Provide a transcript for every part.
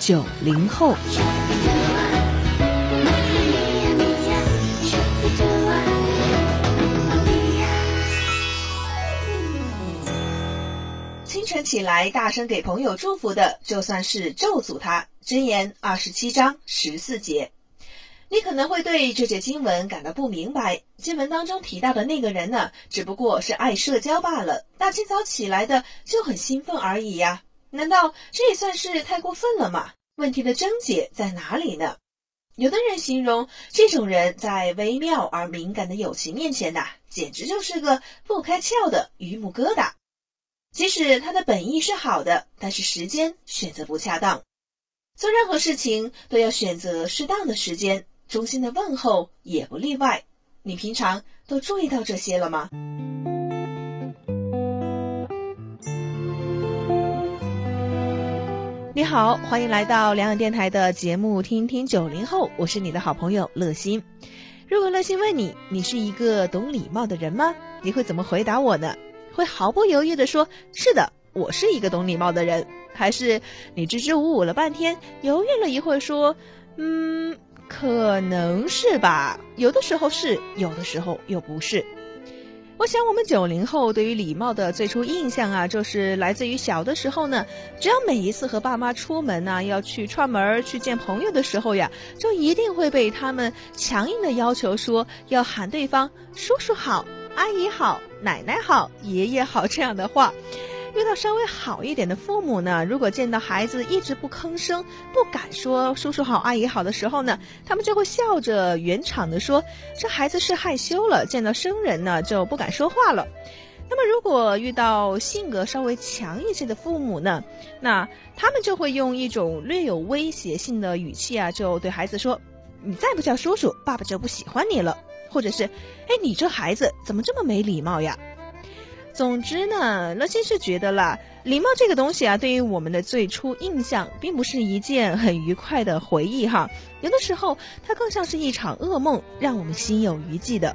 九零后，清晨起来大声给朋友祝福的，就算是咒诅他。箴言二十七章十四节，你可能会对这节经文感到不明白。经文当中提到的那个人呢，只不过是爱社交罢了，大清早起来的就很兴奋而已呀。难道这也算是太过分了吗？问题的症结在哪里呢？有的人形容这种人在微妙而敏感的友情面前呐，简直就是个不开窍的榆木疙瘩。即使他的本意是好的，但是时间选择不恰当。做任何事情都要选择适当的时间，衷心的问候也不例外。你平常都注意到这些了吗？好，欢迎来到两岸电台的节目《听听九零后》，我是你的好朋友乐心。如果乐心问你，你是一个懂礼貌的人吗？你会怎么回答我呢？会毫不犹豫地说：“是的，我是一个懂礼貌的人。”还是你支支吾吾了半天，犹豫了一会说：“嗯，可能是吧，有的时候是，有的时候又不是。”我想，我们九零后对于礼貌的最初印象啊，就是来自于小的时候呢，只要每一次和爸妈出门啊，要去串门去见朋友的时候呀，就一定会被他们强硬的要求说要喊对方叔叔好、阿姨好、奶奶好、爷爷好这样的话。遇到稍微好一点的父母呢，如果见到孩子一直不吭声、不敢说叔叔好、阿姨好的时候呢，他们就会笑着圆场的说：“这孩子是害羞了，见到生人呢就不敢说话了。”那么，如果遇到性格稍微强一些的父母呢，那他们就会用一种略有威胁性的语气啊，就对孩子说：“你再不叫叔叔，爸爸就不喜欢你了。”或者是：“哎，你这孩子怎么这么没礼貌呀？”总之呢，乐心是觉得啦，礼貌这个东西啊，对于我们的最初印象，并不是一件很愉快的回忆哈。有的时候，它更像是一场噩梦，让我们心有余悸的。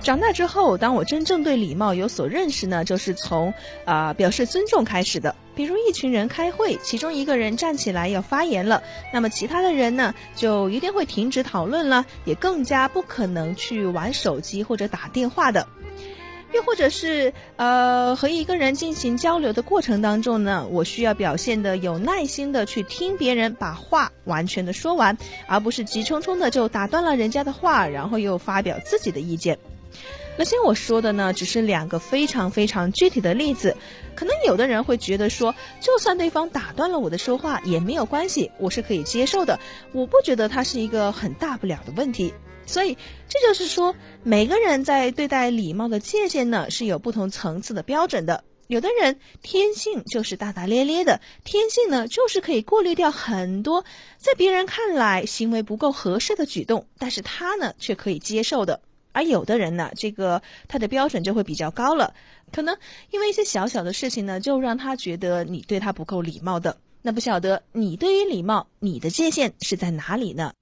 长大之后，当我真正对礼貌有所认识呢，就是从啊表示尊重开始的。比如一群人开会，其中一个人站起来要发言了，那么其他的人呢，就一定会停止讨论了，也更加不可能去玩手机或者打电话的。又或者是呃和一个人进行交流的过程当中呢，我需要表现的有耐心的去听别人把话完全的说完，而不是急匆匆的就打断了人家的话，然后又发表自己的意见。那先我说的呢，只是两个非常非常具体的例子，可能有的人会觉得说，就算对方打断了我的说话也没有关系，我是可以接受的，我不觉得它是一个很大不了的问题。所以这就是说，每个人在对待礼貌的界限呢是有不同层次的标准的。有的人天性就是大大咧咧的，天性呢就是可以过滤掉很多在别人看来行为不够合适的举动，但是他呢却可以接受的。而有的人呢，这个他的标准就会比较高了，可能因为一些小小的事情呢，就让他觉得你对他不够礼貌的。那不晓得你对于礼貌，你的界限是在哪里呢？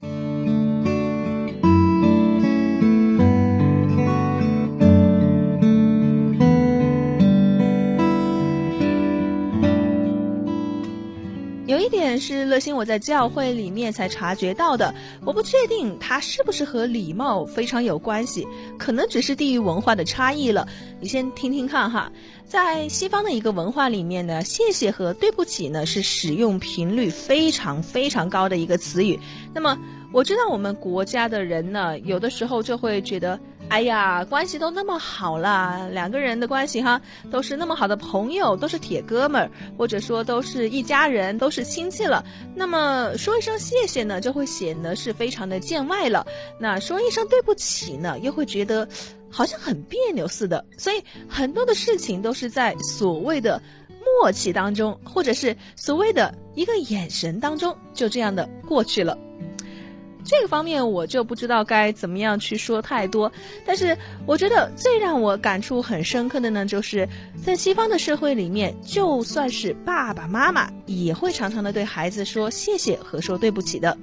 一点是乐心我在教会里面才察觉到的，我不确定它是不是和礼貌非常有关系，可能只是地域文化的差异了。你先听听看哈，在西方的一个文化里面呢，谢谢和对不起呢是使用频率非常非常高的一个词语。那么我知道我们国家的人呢，有的时候就会觉得。哎呀，关系都那么好了，两个人的关系哈，都是那么好的朋友，都是铁哥们儿，或者说都是一家人，都是亲戚了。那么说一声谢谢呢，就会显得是非常的见外了。那说一声对不起呢，又会觉得好像很别扭似的，所以很多的事情都是在所谓的默契当中，或者是所谓的一个眼神当中，就这样的过去了。这个方面我就不知道该怎么样去说太多，但是我觉得最让我感触很深刻的呢，就是在西方的社会里面，就算是爸爸妈妈也会常常的对孩子说谢谢和说对不起的。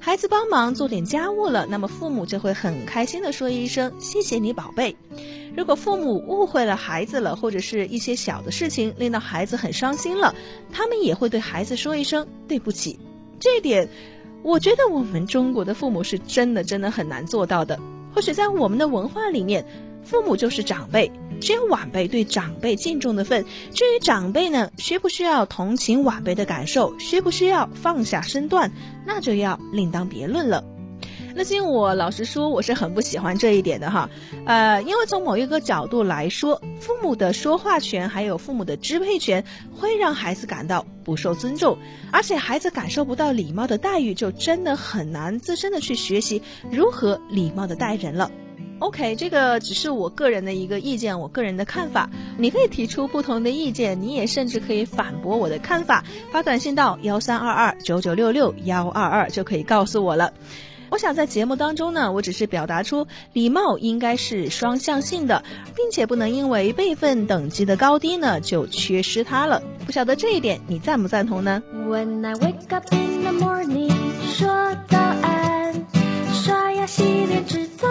孩子帮忙做点家务了，那么父母就会很开心的说一声谢谢你宝贝。如果父母误会了孩子了，或者是一些小的事情令到孩子很伤心了，他们也会对孩子说一声对不起。这点。我觉得我们中国的父母是真的真的很难做到的。或许在我们的文化里面，父母就是长辈，只有晚辈对长辈敬重的份。至于长辈呢，需不需要同情晚辈的感受，需不需要放下身段，那就要另当别论了。那因我老实说，我是很不喜欢这一点的哈，呃，因为从某一个角度来说，父母的说话权还有父母的支配权，会让孩子感到不受尊重，而且孩子感受不到礼貌的待遇，就真的很难自身的去学习如何礼貌的待人了。OK，这个只是我个人的一个意见，我个人的看法，你可以提出不同的意见，你也甚至可以反驳我的看法，发短信到幺三二二九九六六幺二二就可以告诉我了。我想在节目当中呢，我只是表达出礼貌应该是双向性的，并且不能因为辈分等级的高低呢就缺失它了。不晓得这一点你赞不赞同呢？When I wake up in the morning，说早安，刷牙洗脸直到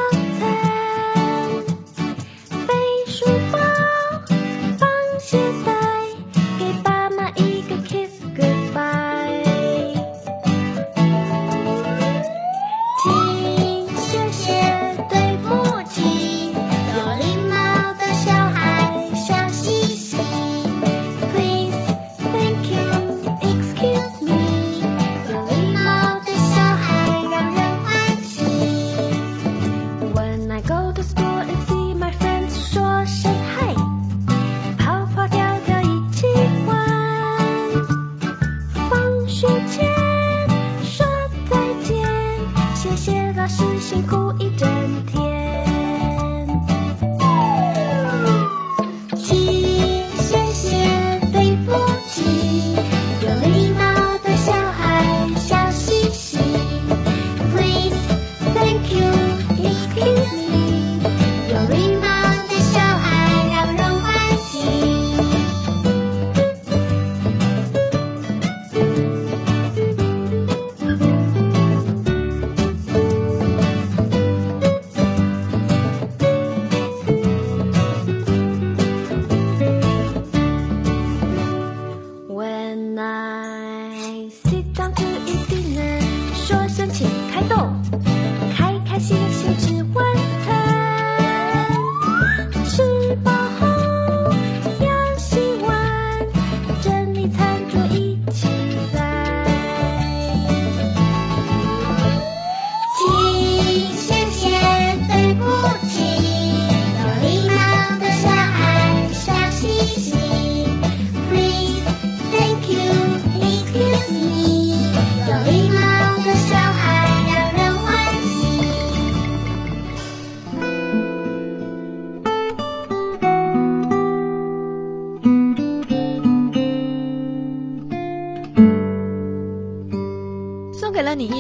And I sit down to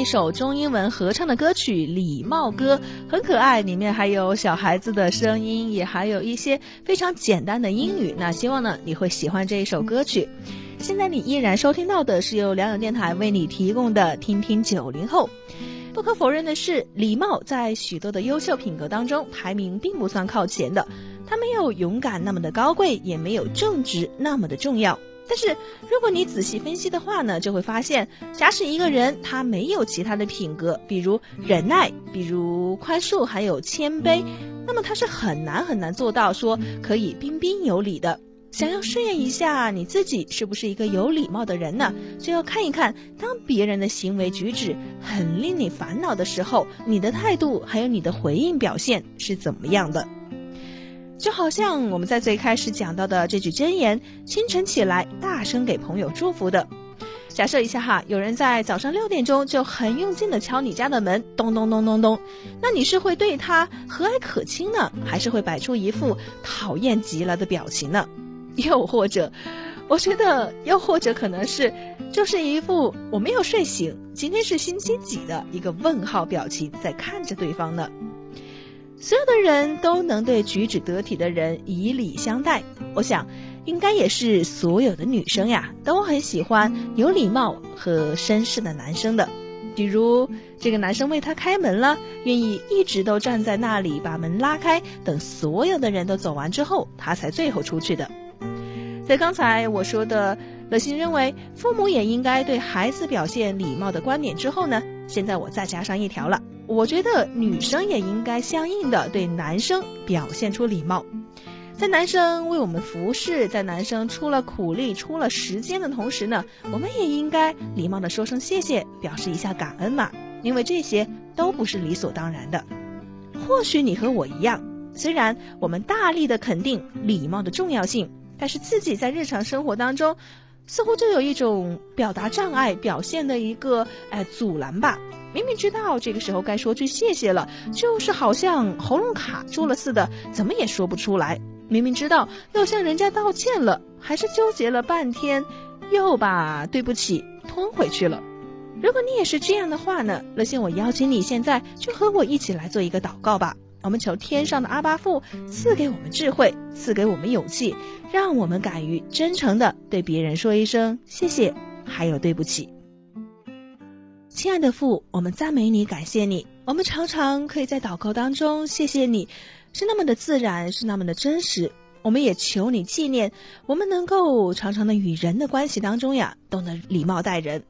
首中英文合唱的歌曲《礼貌歌》很可爱，里面还有小孩子的声音，也还有一些非常简单的英语。那希望呢你会喜欢这一首歌曲。现在你依然收听到的是由良友电台为你提供的《听听九零后》。不可否认的是，礼貌在许多的优秀品格当中排名并不算靠前的，它没有勇敢那么的高贵，也没有正直那么的重要。但是，如果你仔细分析的话呢，就会发现，假使一个人他没有其他的品格，比如忍耐，比如宽恕，还有谦卑，那么他是很难很难做到说可以彬彬有礼的。想要试验一下你自己是不是一个有礼貌的人呢，就要看一看，当别人的行为举止很令你烦恼的时候，你的态度还有你的回应表现是怎么样的。就好像我们在最开始讲到的这句箴言：清晨起来大声给朋友祝福的。假设一下哈，有人在早上六点钟就很用劲的敲你家的门，咚咚咚咚咚，那你是会对他和蔼可亲呢，还是会摆出一副讨厌极了的表情呢？又或者，我觉得又或者可能是就是一副我没有睡醒，今天是星期几的一个问号表情在看着对方呢？所有的人都能对举止得体的人以礼相待，我想。应该也是所有的女生呀，都很喜欢有礼貌和绅士的男生的。比如这个男生为她开门了，愿意一直都站在那里把门拉开，等所有的人都走完之后，他才最后出去的。在刚才我说的乐心认为父母也应该对孩子表现礼貌的观点之后呢，现在我再加上一条了，我觉得女生也应该相应的对男生表现出礼貌。在男生为我们服侍，在男生出了苦力、出了时间的同时呢，我们也应该礼貌的说声谢谢，表示一下感恩嘛。因为这些都不是理所当然的。或许你和我一样，虽然我们大力的肯定礼貌的重要性，但是自己在日常生活当中，似乎就有一种表达障碍、表现的一个哎阻拦吧。明明知道这个时候该说句谢谢了，就是好像喉咙卡住了似的，怎么也说不出来。明明知道要向人家道歉了，还是纠结了半天，又把对不起吞回去了。如果你也是这样的话呢，乐心，我邀请你现在就和我一起来做一个祷告吧。我们求天上的阿巴父赐给我们智慧，赐给我们勇气，让我们敢于真诚的对别人说一声谢谢，还有对不起。亲爱的父，我们赞美你，感谢你。我们常常可以在祷告当中谢谢你。是那么的自然，是那么的真实。我们也求你纪念，我们能够常常的与人的关系当中呀，懂得礼貌待人。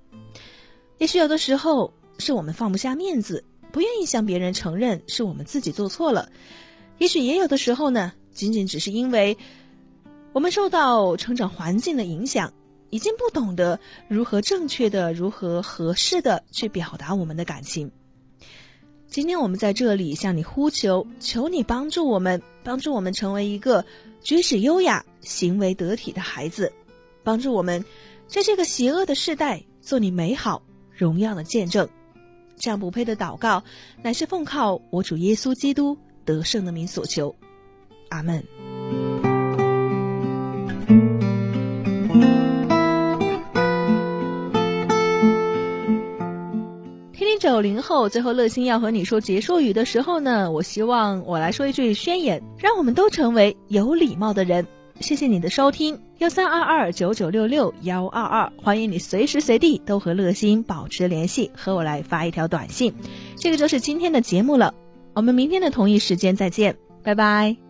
也许有的时候是我们放不下面子，不愿意向别人承认是我们自己做错了。也许也有的时候呢，仅仅只是因为我们受到成长环境的影响，已经不懂得如何正确的、如何合适的去表达我们的感情。今天我们在这里向你呼求，求你帮助我们，帮助我们成为一个举止优雅、行为得体的孩子，帮助我们在这个邪恶的时代做你美好荣耀的见证。这样不配的祷告，乃是奉靠我主耶稣基督得胜的名所求。阿门。九零后，最后乐心要和你说结束语的时候呢，我希望我来说一句宣言，让我们都成为有礼貌的人。谢谢你的收听，幺三二二九九六六幺二二，欢迎你随时随地都和乐心保持联系，和我来发一条短信。这个就是今天的节目了，我们明天的同一时间再见，拜拜。